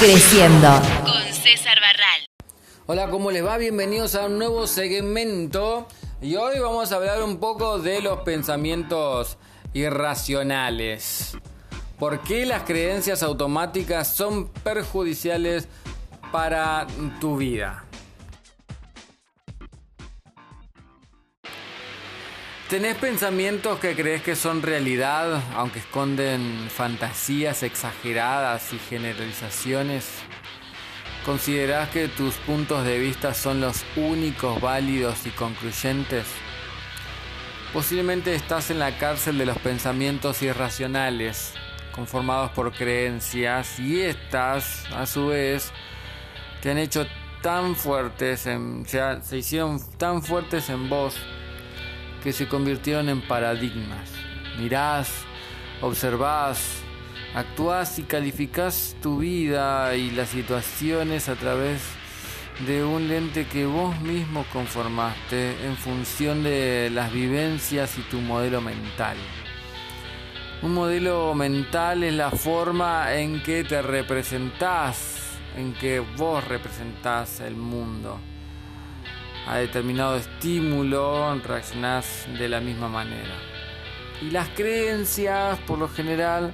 Creciendo. Con César Barral. Hola, ¿cómo les va? Bienvenidos a un nuevo segmento. Y hoy vamos a hablar un poco de los pensamientos irracionales. ¿Por qué las creencias automáticas son perjudiciales para tu vida? ¿Tenés pensamientos que crees que son realidad, aunque esconden fantasías exageradas y generalizaciones? ¿Considerás que tus puntos de vista son los únicos válidos y concluyentes? Posiblemente estás en la cárcel de los pensamientos irracionales, conformados por creencias, y estas, a su vez, te han hecho tan fuertes, en, se, se hicieron tan fuertes en vos que se convirtieron en paradigmas. Mirás, observás, actuás y calificás tu vida y las situaciones a través de un lente que vos mismo conformaste en función de las vivencias y tu modelo mental. Un modelo mental es la forma en que te representás, en que vos representás el mundo a determinado estímulo reaccionás de la misma manera. Y las creencias, por lo general,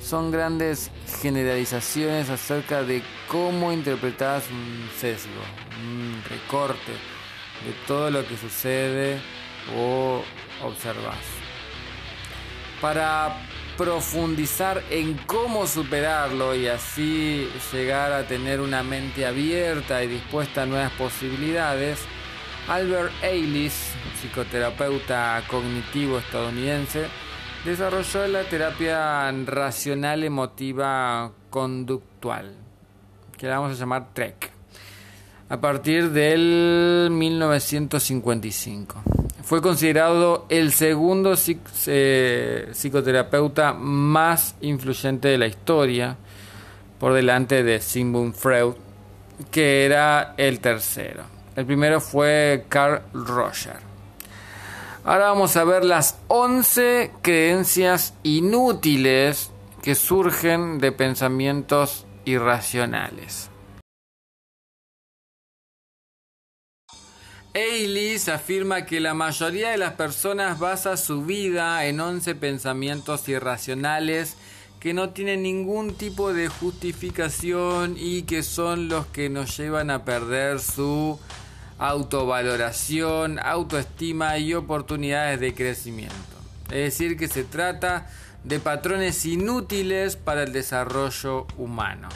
son grandes generalizaciones acerca de cómo interpretas un sesgo, un recorte de todo lo que sucede o observas. Para profundizar en cómo superarlo y así llegar a tener una mente abierta y dispuesta a nuevas posibilidades, Albert Eilis, psicoterapeuta cognitivo estadounidense, desarrolló la terapia racional emotiva conductual, que la vamos a llamar TREC, a partir del 1955. Fue considerado el segundo eh, psicoterapeuta más influyente de la historia, por delante de Sigmund Freud, que era el tercero. El primero fue Carl Roger. Ahora vamos a ver las 11 creencias inútiles que surgen de pensamientos irracionales. Eilis afirma que la mayoría de las personas basa su vida en 11 pensamientos irracionales que no tienen ningún tipo de justificación y que son los que nos llevan a perder su autovaloración, autoestima y oportunidades de crecimiento. Es decir, que se trata de patrones inútiles para el desarrollo humano.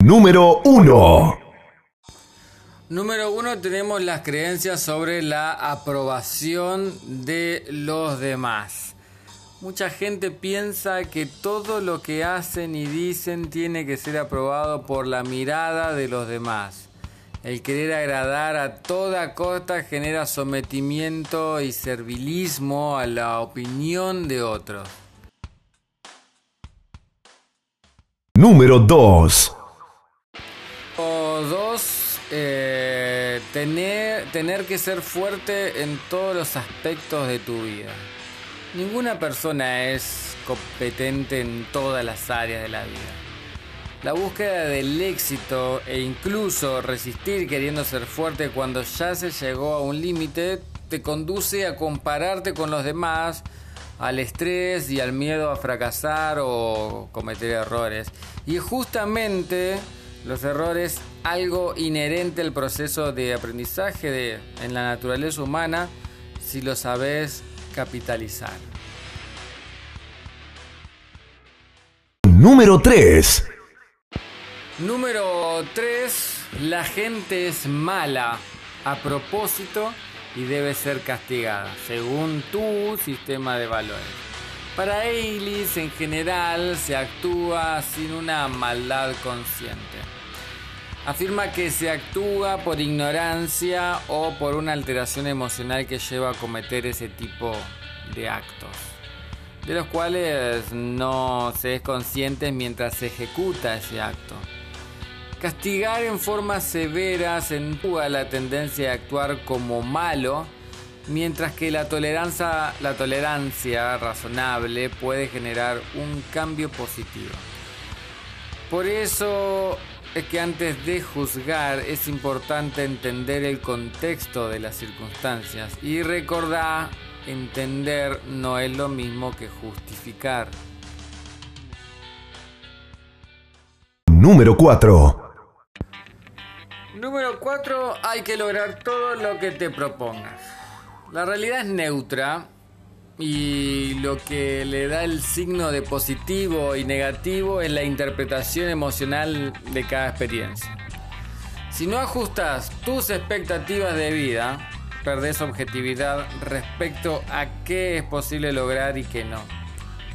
Número 1. Número 1 tenemos las creencias sobre la aprobación de los demás. Mucha gente piensa que todo lo que hacen y dicen tiene que ser aprobado por la mirada de los demás. El querer agradar a toda costa genera sometimiento y servilismo a la opinión de otros. Número 2. Eh, tener, tener que ser fuerte en todos los aspectos de tu vida. Ninguna persona es competente en todas las áreas de la vida. La búsqueda del éxito e incluso resistir queriendo ser fuerte cuando ya se llegó a un límite te conduce a compararte con los demás, al estrés y al miedo a fracasar o cometer errores. Y justamente los errores algo inherente al proceso de aprendizaje de, en la naturaleza humana si lo sabes capitalizar. Número 3. Número 3. La gente es mala a propósito y debe ser castigada, según tu sistema de valores. Para Eilis en general se actúa sin una maldad consciente. Afirma que se actúa por ignorancia o por una alteración emocional que lleva a cometer ese tipo de actos, de los cuales no se es consciente mientras se ejecuta ese acto. Castigar en forma severa acentúa la tendencia de actuar como malo mientras que la tolerancia, la tolerancia razonable puede generar un cambio positivo. Por eso es que antes de juzgar es importante entender el contexto de las circunstancias y recordar, entender no es lo mismo que justificar. Número 4. Número 4. Hay que lograr todo lo que te propongas. La realidad es neutra y lo que le da el signo de positivo y negativo es la interpretación emocional de cada experiencia. Si no ajustas tus expectativas de vida, perdés objetividad respecto a qué es posible lograr y qué no.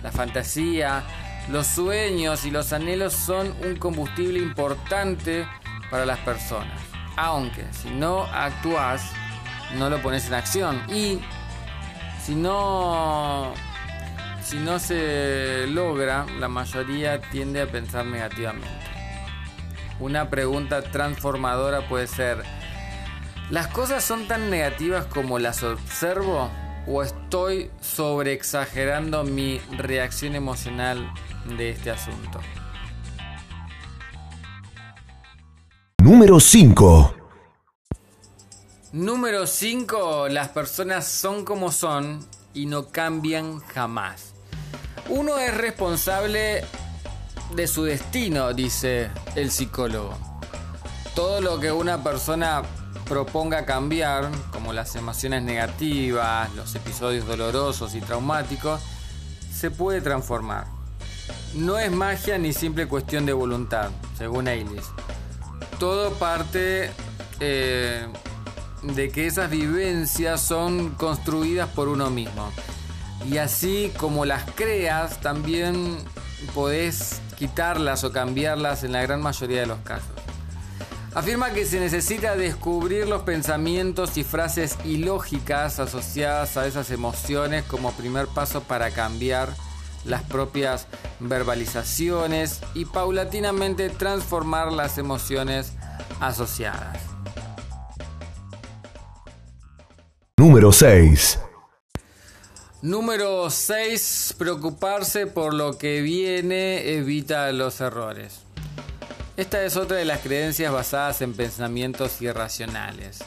La fantasía, los sueños y los anhelos son un combustible importante para las personas. Aunque si no actúas, no lo pones en acción. Y si no, si no se logra, la mayoría tiende a pensar negativamente. Una pregunta transformadora puede ser, ¿las cosas son tan negativas como las observo? ¿O estoy sobreexagerando mi reacción emocional de este asunto? Número 5. Número 5. Las personas son como son y no cambian jamás. Uno es responsable de su destino, dice el psicólogo. Todo lo que una persona proponga cambiar, como las emociones negativas, los episodios dolorosos y traumáticos, se puede transformar. No es magia ni simple cuestión de voluntad, según Ailes. Todo parte eh, de que esas vivencias son construidas por uno mismo. Y así como las creas, también podés quitarlas o cambiarlas en la gran mayoría de los casos. Afirma que se necesita descubrir los pensamientos y frases ilógicas asociadas a esas emociones como primer paso para cambiar las propias verbalizaciones y paulatinamente transformar las emociones asociadas. Número 6. Número 6. Preocuparse por lo que viene evita los errores. Esta es otra de las creencias basadas en pensamientos irracionales.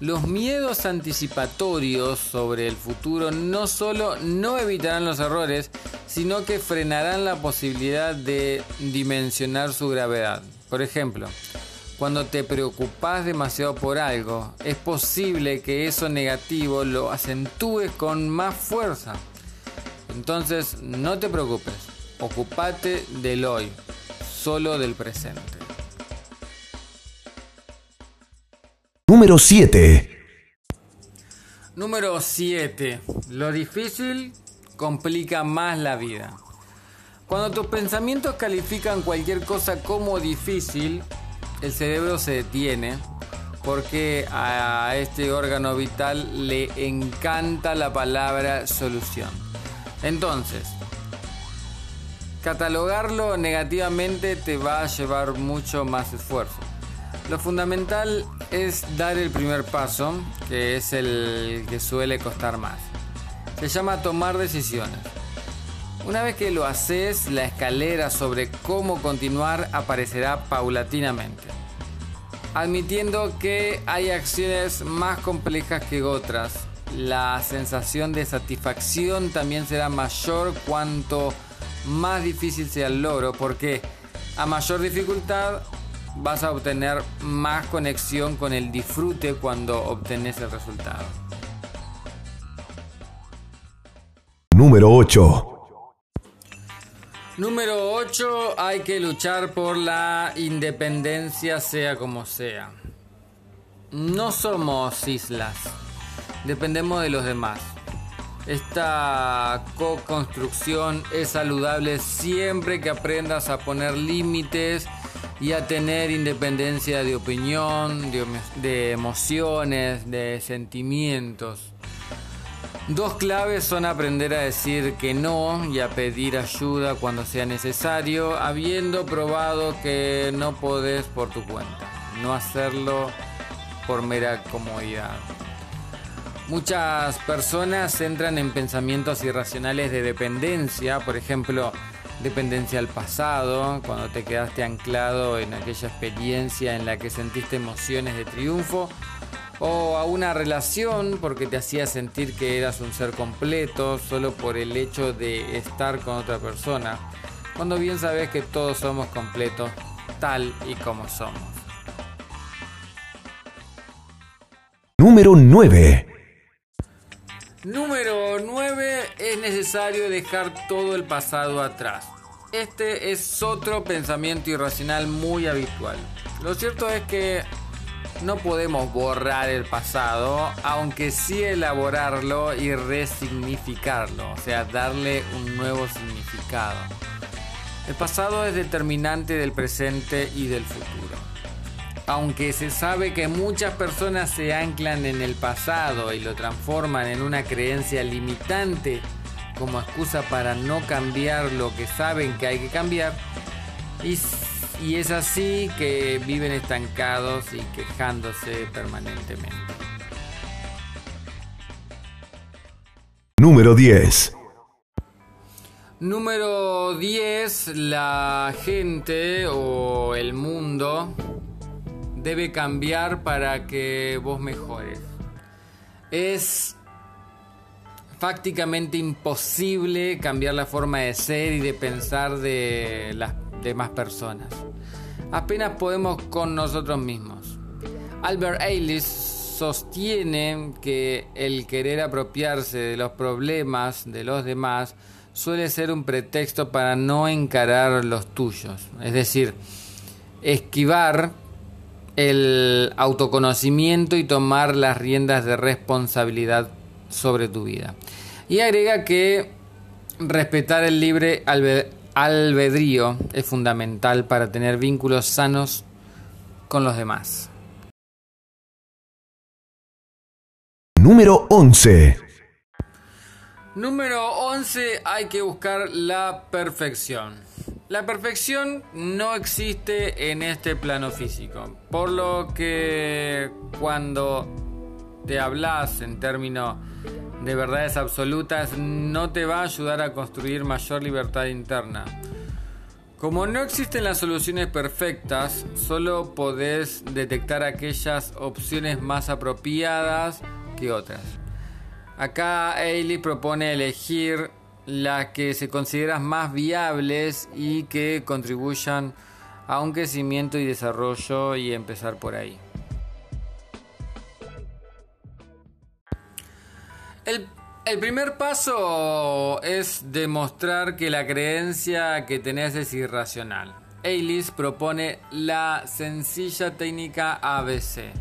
Los miedos anticipatorios sobre el futuro no solo no evitarán los errores, sino que frenarán la posibilidad de dimensionar su gravedad. Por ejemplo, cuando te preocupas demasiado por algo, es posible que eso negativo lo acentúes con más fuerza. Entonces, no te preocupes, ocupate del hoy, solo del presente. Número 7. Número 7. Lo difícil complica más la vida. Cuando tus pensamientos califican cualquier cosa como difícil, el cerebro se detiene porque a este órgano vital le encanta la palabra solución. Entonces, catalogarlo negativamente te va a llevar mucho más esfuerzo. Lo fundamental es dar el primer paso, que es el que suele costar más. Se llama tomar decisiones. Una vez que lo haces, la escalera sobre cómo continuar aparecerá paulatinamente. Admitiendo que hay acciones más complejas que otras, la sensación de satisfacción también será mayor cuanto más difícil sea el logro, porque a mayor dificultad vas a obtener más conexión con el disfrute cuando obtenés el resultado. Número 8. Número 8. Hay que luchar por la independencia sea como sea. No somos islas. Dependemos de los demás. Esta co-construcción es saludable siempre que aprendas a poner límites y a tener independencia de opinión, de, de emociones, de sentimientos. Dos claves son aprender a decir que no y a pedir ayuda cuando sea necesario, habiendo probado que no podés por tu cuenta, no hacerlo por mera comodidad. Muchas personas entran en pensamientos irracionales de dependencia, por ejemplo, dependencia al pasado, cuando te quedaste anclado en aquella experiencia en la que sentiste emociones de triunfo, o a una relación porque te hacía sentir que eras un ser completo solo por el hecho de estar con otra persona, cuando bien sabes que todos somos completos tal y como somos. Número 9. Número 9. Es necesario dejar todo el pasado atrás. Este es otro pensamiento irracional muy habitual. Lo cierto es que no podemos borrar el pasado, aunque sí elaborarlo y resignificarlo, o sea, darle un nuevo significado. El pasado es determinante del presente y del futuro. Aunque se sabe que muchas personas se anclan en el pasado y lo transforman en una creencia limitante como excusa para no cambiar lo que saben que hay que cambiar, y, y es así que viven estancados y quejándose permanentemente. Número 10. Número 10. La gente o el mundo debe cambiar para que vos mejores. Es prácticamente imposible cambiar la forma de ser y de pensar de las demás personas. Apenas podemos con nosotros mismos. Albert Ellis sostiene que el querer apropiarse de los problemas de los demás suele ser un pretexto para no encarar los tuyos. Es decir, esquivar el autoconocimiento y tomar las riendas de responsabilidad sobre tu vida. Y agrega que respetar el libre albedrío es fundamental para tener vínculos sanos con los demás. Número 11. Número 11. Hay que buscar la perfección. La perfección no existe en este plano físico, por lo que cuando te hablas en términos de verdades absolutas no te va a ayudar a construir mayor libertad interna. Como no existen las soluciones perfectas, solo podés detectar aquellas opciones más apropiadas que otras. Acá Ailey propone elegir las que se consideran más viables y que contribuyan a un crecimiento y desarrollo y empezar por ahí. El, primer paso es demostrar que la creencia que tenés es irracional. Eilis propone la sencilla técnica ABC.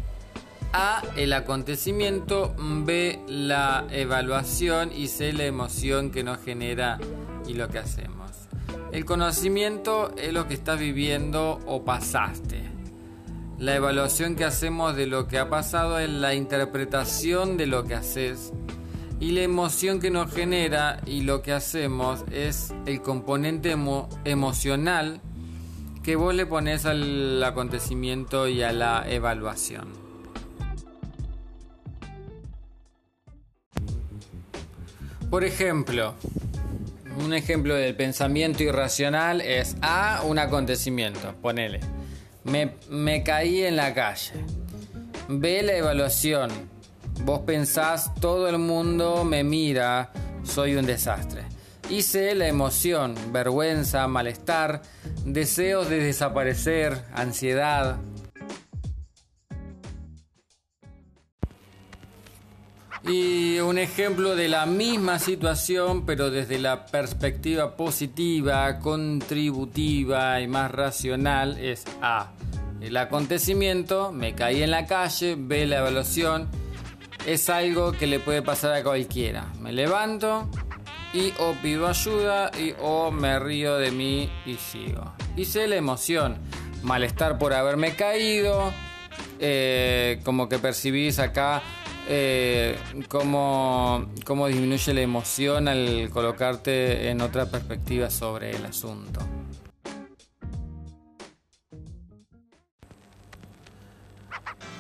A, el acontecimiento, B, la evaluación y C, la emoción que nos genera y lo que hacemos. El conocimiento es lo que estás viviendo o pasaste. La evaluación que hacemos de lo que ha pasado es la interpretación de lo que haces. Y la emoción que nos genera y lo que hacemos es el componente emocional que vos le pones al acontecimiento y a la evaluación. Por ejemplo, un ejemplo del pensamiento irracional es A, un acontecimiento, ponele. Me, me caí en la calle. B, la evaluación. Vos pensás, todo el mundo me mira, soy un desastre. Y la emoción, vergüenza, malestar, deseos de desaparecer, ansiedad, Y un ejemplo de la misma situación, pero desde la perspectiva positiva, contributiva y más racional, es A. El acontecimiento, me caí en la calle, B. La evaluación, es algo que le puede pasar a cualquiera. Me levanto y o pido ayuda y o me río de mí y sigo. Y C. La emoción, malestar por haberme caído, eh, como que percibís acá eh, cómo, cómo disminuye la emoción al colocarte en otra perspectiva sobre el asunto.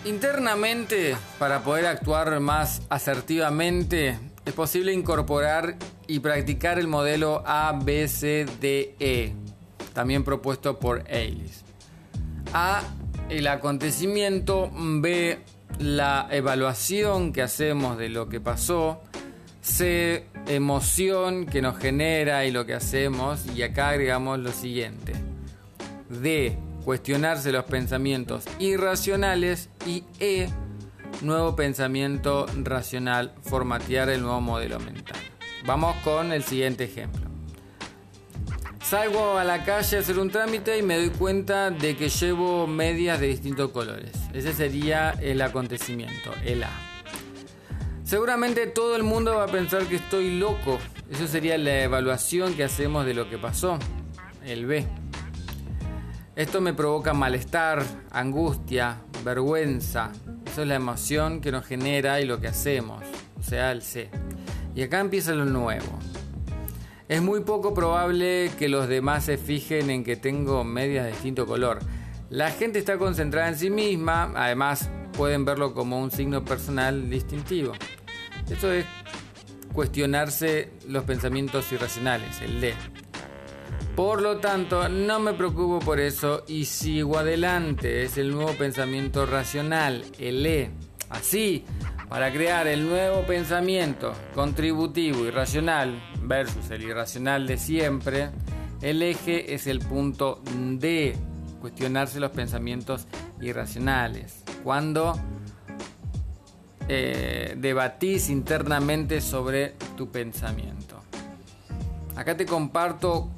Internamente, para poder actuar más asertivamente, es posible incorporar y practicar el modelo ABCDE, también propuesto por Eilis. A, el acontecimiento, B, la evaluación que hacemos de lo que pasó, C, emoción que nos genera y lo que hacemos, y acá agregamos lo siguiente. D, cuestionarse los pensamientos irracionales y E, nuevo pensamiento racional, formatear el nuevo modelo mental. Vamos con el siguiente ejemplo. Salgo a la calle a hacer un trámite y me doy cuenta de que llevo medias de distintos colores. Ese sería el acontecimiento, el A. Seguramente todo el mundo va a pensar que estoy loco. Eso sería la evaluación que hacemos de lo que pasó, el B. Esto me provoca malestar, angustia, vergüenza. Eso es la emoción que nos genera y lo que hacemos, o sea, el C. Y acá empieza lo nuevo. Es muy poco probable que los demás se fijen en que tengo medias de distinto color. La gente está concentrada en sí misma, además pueden verlo como un signo personal distintivo. Esto es cuestionarse los pensamientos irracionales, el D. Por lo tanto, no me preocupo por eso y sigo adelante. Es el nuevo pensamiento racional, el E. Así, para crear el nuevo pensamiento contributivo y racional versus el irracional de siempre, el eje es el punto D, cuestionarse los pensamientos irracionales. Cuando eh, debatís internamente sobre tu pensamiento. Acá te comparto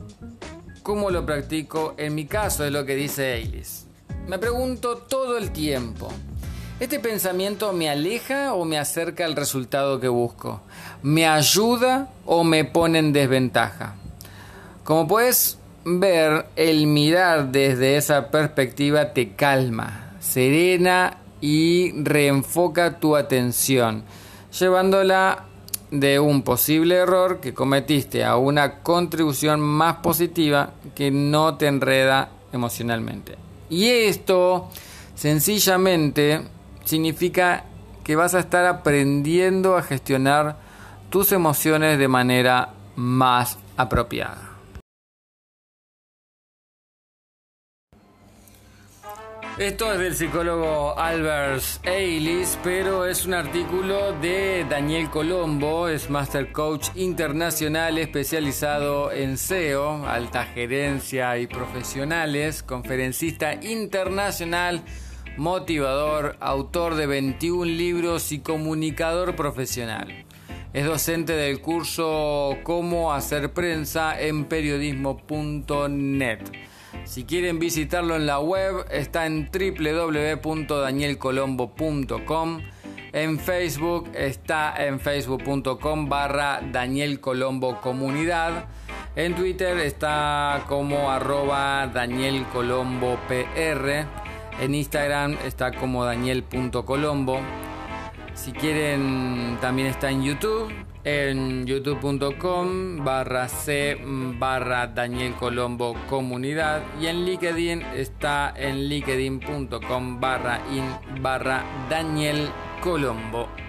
cómo lo practico en mi caso, es lo que dice Eilis. Me pregunto todo el tiempo, ¿este pensamiento me aleja o me acerca al resultado que busco? ¿Me ayuda o me pone en desventaja? Como puedes ver, el mirar desde esa perspectiva te calma, serena y reenfoca tu atención, llevándola de un posible error que cometiste a una contribución más positiva que no te enreda emocionalmente. Y esto sencillamente significa que vas a estar aprendiendo a gestionar tus emociones de manera más apropiada. Esto es del psicólogo Albert Eilis, pero es un artículo de Daniel Colombo, es Master Coach Internacional especializado en SEO, alta gerencia y profesionales, conferencista internacional, motivador, autor de 21 libros y comunicador profesional. Es docente del curso Cómo hacer prensa en periodismo.net. Si quieren visitarlo en la web, está en www.danielcolombo.com. En Facebook está en facebook.com barra Daniel Colombo Comunidad. En Twitter está como arroba Daniel Colombo PR. En Instagram está como daniel.colombo. Si quieren, también está en YouTube en youtube.com barra c barra Daniel Colombo comunidad y en LinkedIn está en linkedin.com barra in barra Daniel Colombo